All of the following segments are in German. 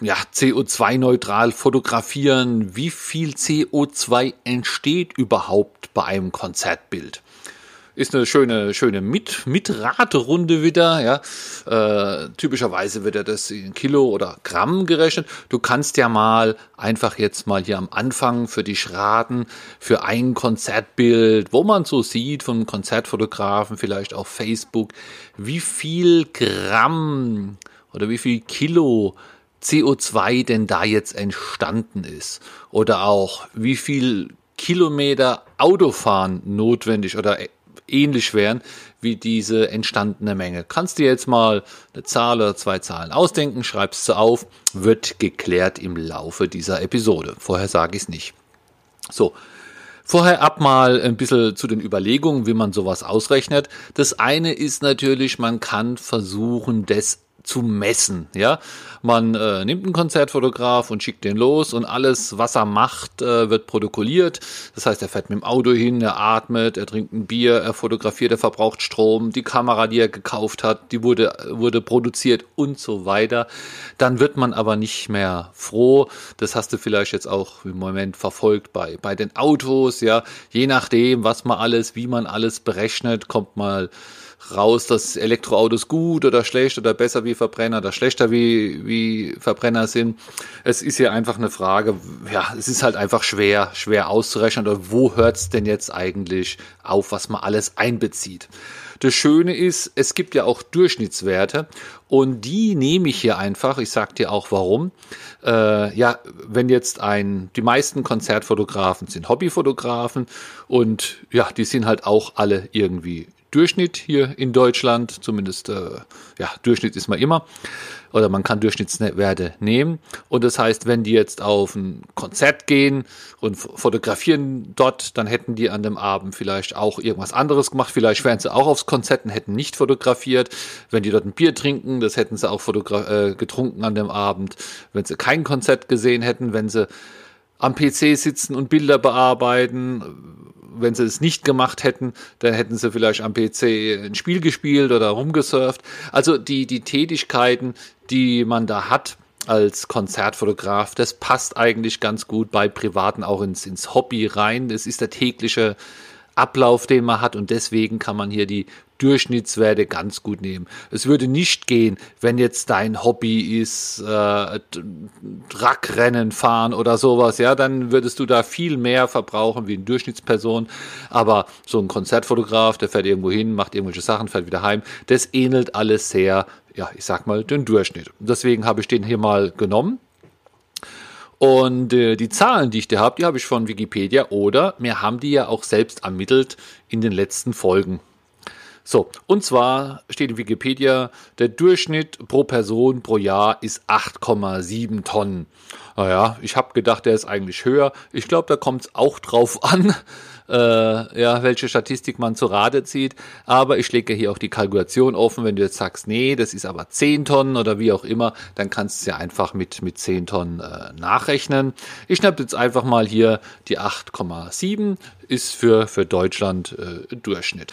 ja, CO2-neutral fotografieren. Wie viel CO2 entsteht überhaupt bei einem Konzertbild? Ist eine schöne, schöne Mit Mitraterunde wieder. Ja. Äh, typischerweise wird ja das in Kilo oder Gramm gerechnet. Du kannst ja mal einfach jetzt mal hier am Anfang für dich raten, für ein Konzertbild, wo man so sieht vom Konzertfotografen, vielleicht auf Facebook, wie viel Gramm oder wie viel Kilo CO2 denn da jetzt entstanden ist oder auch wie viel Kilometer Autofahren notwendig oder ähnlich wären wie diese entstandene Menge. Kannst du jetzt mal eine Zahl oder zwei Zahlen ausdenken, schreibst du auf, wird geklärt im Laufe dieser Episode. Vorher sage ich es nicht. So, Vorher ab mal ein bisschen zu den Überlegungen, wie man sowas ausrechnet. Das eine ist natürlich, man kann versuchen, das zu messen. Ja, man äh, nimmt einen Konzertfotograf und schickt den los und alles, was er macht, äh, wird protokolliert. Das heißt, er fährt mit dem Auto hin, er atmet, er trinkt ein Bier, er fotografiert, er verbraucht Strom, die Kamera, die er gekauft hat, die wurde wurde produziert und so weiter. Dann wird man aber nicht mehr froh. Das hast du vielleicht jetzt auch im Moment verfolgt bei bei den Autos. Ja, je nachdem, was man alles, wie man alles berechnet, kommt mal raus, dass Elektroautos gut oder schlecht oder besser wie Verbrenner oder schlechter wie, wie Verbrenner sind. Es ist hier einfach eine Frage, ja, es ist halt einfach schwer, schwer auszurechnen oder wo hört es denn jetzt eigentlich auf, was man alles einbezieht. Das Schöne ist, es gibt ja auch Durchschnittswerte und die nehme ich hier einfach. Ich sage dir auch warum. Äh, ja, wenn jetzt ein, die meisten Konzertfotografen sind Hobbyfotografen und ja, die sind halt auch alle irgendwie Durchschnitt hier in Deutschland, zumindest äh, ja, Durchschnitt ist man immer, oder man kann Durchschnittswerte nehmen. Und das heißt, wenn die jetzt auf ein Konzert gehen und fotografieren dort, dann hätten die an dem Abend vielleicht auch irgendwas anderes gemacht. Vielleicht wären sie auch aufs Konzert und hätten nicht fotografiert. Wenn die dort ein Bier trinken, das hätten sie auch äh, getrunken an dem Abend. Wenn sie kein Konzert gesehen hätten, wenn sie am PC sitzen und Bilder bearbeiten, wenn sie es nicht gemacht hätten, dann hätten sie vielleicht am PC ein Spiel gespielt oder rumgesurft. Also die, die Tätigkeiten, die man da hat als Konzertfotograf, das passt eigentlich ganz gut bei Privaten auch ins, ins Hobby rein. Das ist der tägliche Ablauf, den man hat und deswegen kann man hier die Durchschnittswerte ganz gut nehmen. Es würde nicht gehen, wenn jetzt dein Hobby ist, äh, Rackrennen fahren oder sowas, ja, dann würdest du da viel mehr verbrauchen wie eine Durchschnittsperson. Aber so ein Konzertfotograf, der fährt irgendwo hin, macht irgendwelche Sachen, fährt wieder heim, das ähnelt alles sehr, ja, ich sag mal, den Durchschnitt. Deswegen habe ich den hier mal genommen. Und äh, die Zahlen, die ich da habe, die habe ich von Wikipedia oder mir haben die ja auch selbst ermittelt in den letzten Folgen. So, und zwar steht in Wikipedia, der Durchschnitt pro Person pro Jahr ist 8,7 Tonnen. Naja, ich habe gedacht, der ist eigentlich höher. Ich glaube, da kommt es auch drauf an, äh, ja, welche Statistik man zu Rate zieht. Aber ich lege hier auch die Kalkulation offen. Wenn du jetzt sagst, nee, das ist aber 10 Tonnen oder wie auch immer, dann kannst du es ja einfach mit, mit 10 Tonnen äh, nachrechnen. Ich schnappe jetzt einfach mal hier die 8,7 ist für, für Deutschland äh, Durchschnitt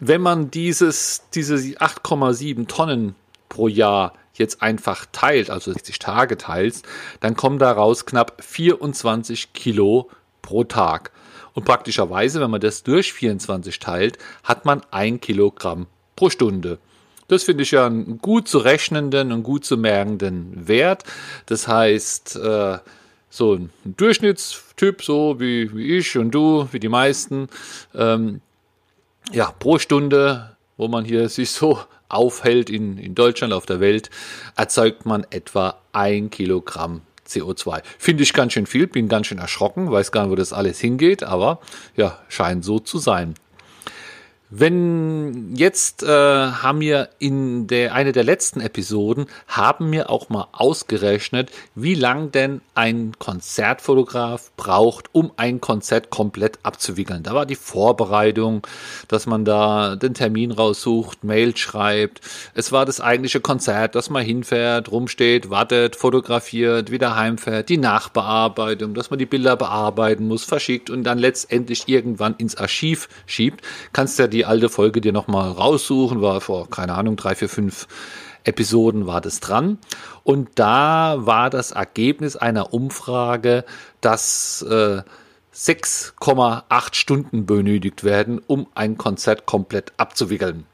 wenn man dieses, diese 8,7 Tonnen pro Jahr jetzt einfach teilt, also 60 Tage teilst, dann kommen daraus knapp 24 Kilo pro Tag. Und praktischerweise, wenn man das durch 24 teilt, hat man ein Kilogramm pro Stunde. Das finde ich ja einen gut zu rechnenden und gut zu merkenden Wert. Das heißt, äh, so ein Durchschnittstyp, so wie, wie ich und du, wie die meisten, ähm, ja, pro Stunde, wo man hier sich so aufhält in, in Deutschland, auf der Welt, erzeugt man etwa ein Kilogramm CO2. Finde ich ganz schön viel, bin ganz schön erschrocken, weiß gar nicht, wo das alles hingeht, aber ja, scheint so zu sein. Wenn jetzt äh, haben wir in der eine der letzten Episoden haben wir auch mal ausgerechnet, wie lang denn ein Konzertfotograf braucht, um ein Konzert komplett abzuwickeln. Da war die Vorbereitung, dass man da den Termin raussucht, Mail schreibt. Es war das eigentliche Konzert, dass man hinfährt, rumsteht, wartet, fotografiert, wieder heimfährt, die Nachbearbeitung, dass man die Bilder bearbeiten muss, verschickt und dann letztendlich irgendwann ins Archiv schiebt. Kannst ja die alte Folge dir nochmal raussuchen, war vor, keine Ahnung, drei, vier, fünf Episoden war das dran. Und da war das Ergebnis einer Umfrage, dass äh, 6,8 Stunden benötigt werden, um ein Konzert komplett abzuwickeln.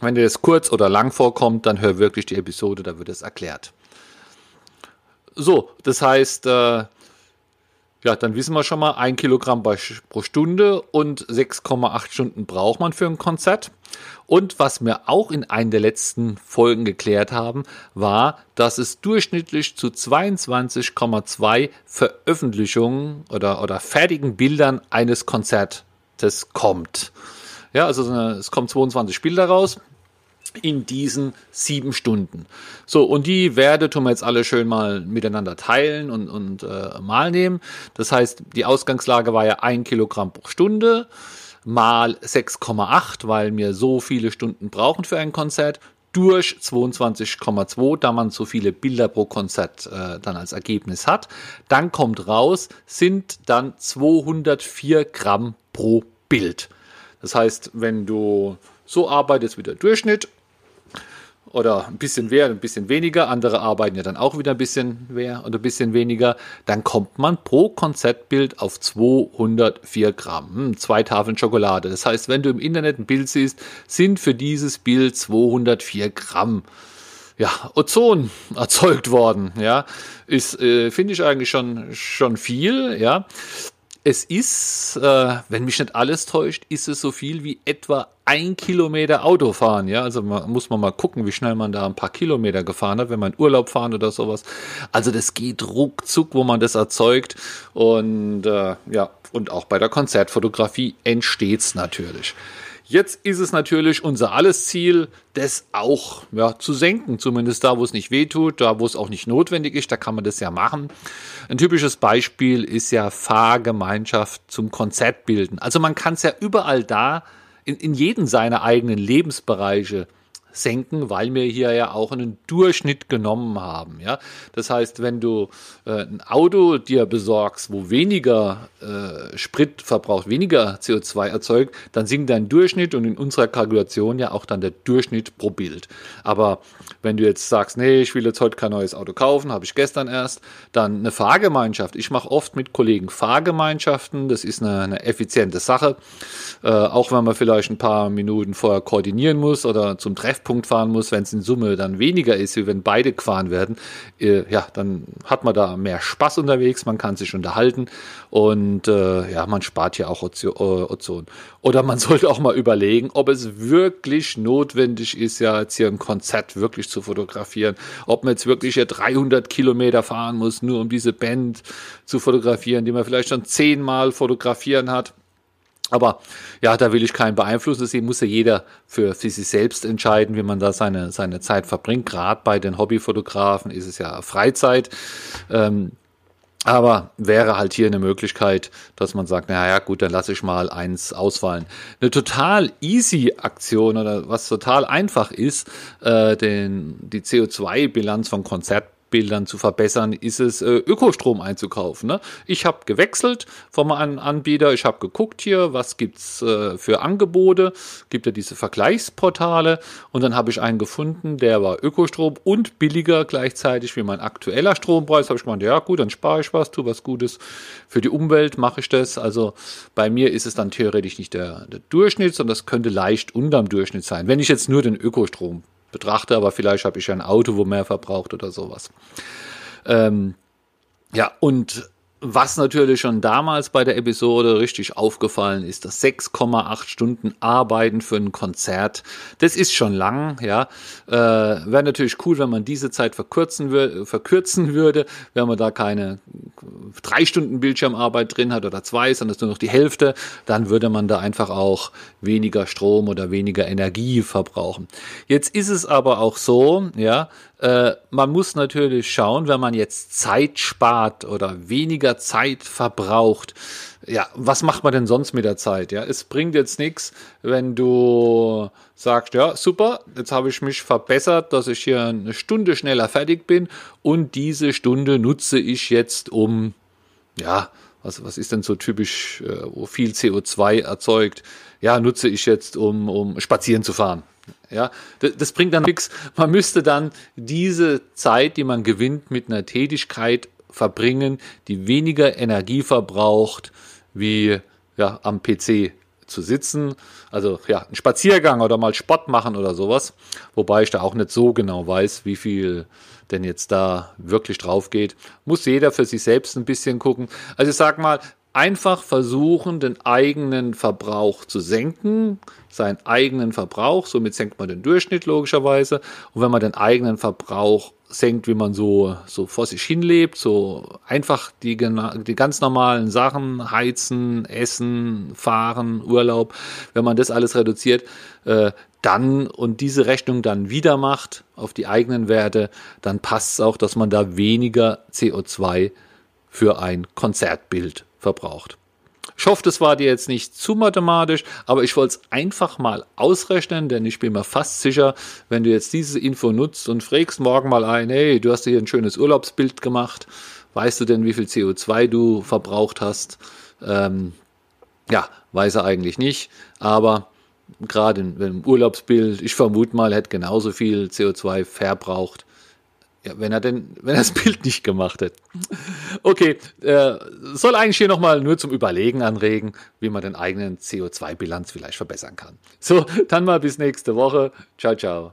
Wenn dir das kurz oder lang vorkommt, dann hör wirklich die Episode, da wird es erklärt. So, das heißt, äh, ja, dann wissen wir schon mal, ein Kilogramm pro Stunde und 6,8 Stunden braucht man für ein Konzert. Und was wir auch in einer der letzten Folgen geklärt haben, war, dass es durchschnittlich zu 22,2 Veröffentlichungen oder, oder fertigen Bildern eines Konzertes kommt. Ja, also es kommen 22 Bilder raus in diesen sieben Stunden. So, und die Werte tun wir jetzt alle schön mal miteinander teilen und, und äh, mal nehmen. Das heißt, die Ausgangslage war ja ein Kilogramm pro Stunde mal 6,8, weil wir so viele Stunden brauchen für ein Konzert, durch 22,2, da man so viele Bilder pro Konzert äh, dann als Ergebnis hat. Dann kommt raus, sind dann 204 Gramm pro Bild. Das heißt, wenn du so arbeitest wie der Durchschnitt, oder ein bisschen mehr, ein bisschen weniger. Andere arbeiten ja dann auch wieder ein bisschen mehr oder ein bisschen weniger. Dann kommt man pro Konzeptbild auf 204 Gramm. Hm, zwei Tafeln Schokolade. Das heißt, wenn du im Internet ein Bild siehst, sind für dieses Bild 204 Gramm ja, Ozon erzeugt worden, ja, ist, äh, finde ich eigentlich schon, schon viel, ja. Es ist, äh, wenn mich nicht alles täuscht, ist es so viel wie etwa ein Kilometer Auto fahren. Ja, also man, muss man mal gucken, wie schnell man da ein paar Kilometer gefahren hat, wenn man Urlaub fahren oder sowas. Also das geht ruckzuck, wo man das erzeugt. Und äh, ja, und auch bei der Konzertfotografie entsteht's natürlich. Jetzt ist es natürlich unser alles Ziel, das auch ja, zu senken, zumindest da, wo es nicht wehtut, da, wo es auch nicht notwendig ist, da kann man das ja machen. Ein typisches Beispiel ist ja Fahrgemeinschaft zum Konzert bilden. Also man kann es ja überall da, in, in jeden seiner eigenen Lebensbereiche senken, weil wir hier ja auch einen Durchschnitt genommen haben. Ja? Das heißt, wenn du äh, ein Auto dir besorgst, wo weniger äh, Sprit verbraucht, weniger CO2 erzeugt, dann sinkt dein Durchschnitt und in unserer Kalkulation ja auch dann der Durchschnitt pro Bild. Aber wenn du jetzt sagst, nee, ich will jetzt heute kein neues Auto kaufen, habe ich gestern erst, dann eine Fahrgemeinschaft. Ich mache oft mit Kollegen Fahrgemeinschaften, das ist eine, eine effiziente Sache, äh, auch wenn man vielleicht ein paar Minuten vorher koordinieren muss oder zum Treffen Treffpunkt fahren muss, wenn es in Summe dann weniger ist, wie wenn beide gefahren werden, äh, ja, dann hat man da mehr Spaß unterwegs, man kann sich unterhalten und äh, ja, man spart ja auch äh, Ozon. Oder man sollte auch mal überlegen, ob es wirklich notwendig ist, ja jetzt hier ein Konzert wirklich zu fotografieren, ob man jetzt wirklich hier 300 Kilometer fahren muss, nur um diese Band zu fotografieren, die man vielleicht schon zehnmal fotografieren hat. Aber ja, da will ich keinen beeinflussen. Das muss ja jeder für, für sich selbst entscheiden, wie man da seine, seine Zeit verbringt. Gerade bei den Hobbyfotografen ist es ja Freizeit. Ähm, aber wäre halt hier eine Möglichkeit, dass man sagt, naja gut, dann lasse ich mal eins ausfallen. Eine total easy Aktion oder was total einfach ist, äh, den, die CO2-Bilanz von Konzert Bildern zu verbessern, ist es, äh, Ökostrom einzukaufen. Ne? Ich habe gewechselt vom An Anbieter, ich habe geguckt hier, was gibt's äh, für Angebote, gibt ja diese Vergleichsportale und dann habe ich einen gefunden, der war Ökostrom und billiger gleichzeitig wie mein aktueller Strompreis. Habe ich gemeint, ja gut, dann spare ich was, tu was Gutes für die Umwelt, mache ich das. Also bei mir ist es dann theoretisch nicht der, der Durchschnitt, sondern das könnte leicht unterm Durchschnitt sein, wenn ich jetzt nur den Ökostrom betrachte, aber vielleicht habe ich ein Auto, wo mehr verbraucht oder sowas. Ähm, ja, und was natürlich schon damals bei der Episode richtig aufgefallen ist, dass 6,8 Stunden Arbeiten für ein Konzert, das ist schon lang, ja. Äh, Wäre natürlich cool, wenn man diese Zeit verkürzen, wür verkürzen würde, wenn man da keine drei Stunden Bildschirmarbeit drin hat oder zwei, sondern nur noch die Hälfte, dann würde man da einfach auch weniger Strom oder weniger Energie verbrauchen. Jetzt ist es aber auch so, ja, äh, man muss natürlich schauen, wenn man jetzt Zeit spart oder weniger Zeit verbraucht, ja, was macht man denn sonst mit der Zeit? Ja, es bringt jetzt nichts, wenn du sagst, ja, super, jetzt habe ich mich verbessert, dass ich hier eine Stunde schneller fertig bin und diese Stunde nutze ich jetzt um, ja, was, was ist denn so typisch, äh, wo viel CO2 erzeugt? Ja, nutze ich jetzt, um, um spazieren zu fahren. Ja, das bringt dann nichts. Man müsste dann diese Zeit, die man gewinnt, mit einer Tätigkeit verbringen, die weniger Energie verbraucht, wie ja, am PC zu sitzen. Also ja, ein Spaziergang oder mal Sport machen oder sowas. Wobei ich da auch nicht so genau weiß, wie viel denn jetzt da wirklich drauf geht. Muss jeder für sich selbst ein bisschen gucken. Also ich sag mal, einfach versuchen, den eigenen Verbrauch zu senken, seinen eigenen Verbrauch, somit senkt man den Durchschnitt logischerweise. Und wenn man den eigenen Verbrauch senkt, wie man so, so vor sich hinlebt, so einfach die, die ganz normalen Sachen, heizen, essen, fahren, Urlaub, wenn man das alles reduziert, äh, dann und diese Rechnung dann wieder macht auf die eigenen Werte, dann passt es auch, dass man da weniger CO2 für ein Konzertbild verbraucht. Ich hoffe, das war dir jetzt nicht zu mathematisch, aber ich wollte es einfach mal ausrechnen, denn ich bin mir fast sicher, wenn du jetzt diese Info nutzt und fragst morgen mal ein, hey, du hast hier ein schönes Urlaubsbild gemacht, weißt du denn, wie viel CO2 du verbraucht hast? Ähm, ja, weiß er eigentlich nicht, aber gerade im Urlaubsbild, ich vermute mal, hätte genauso viel CO2 verbraucht ja, wenn er denn, wenn er das Bild nicht gemacht hätte. Okay, äh, soll eigentlich hier nochmal nur zum Überlegen anregen, wie man den eigenen CO2-Bilanz vielleicht verbessern kann. So, dann mal bis nächste Woche. Ciao, ciao.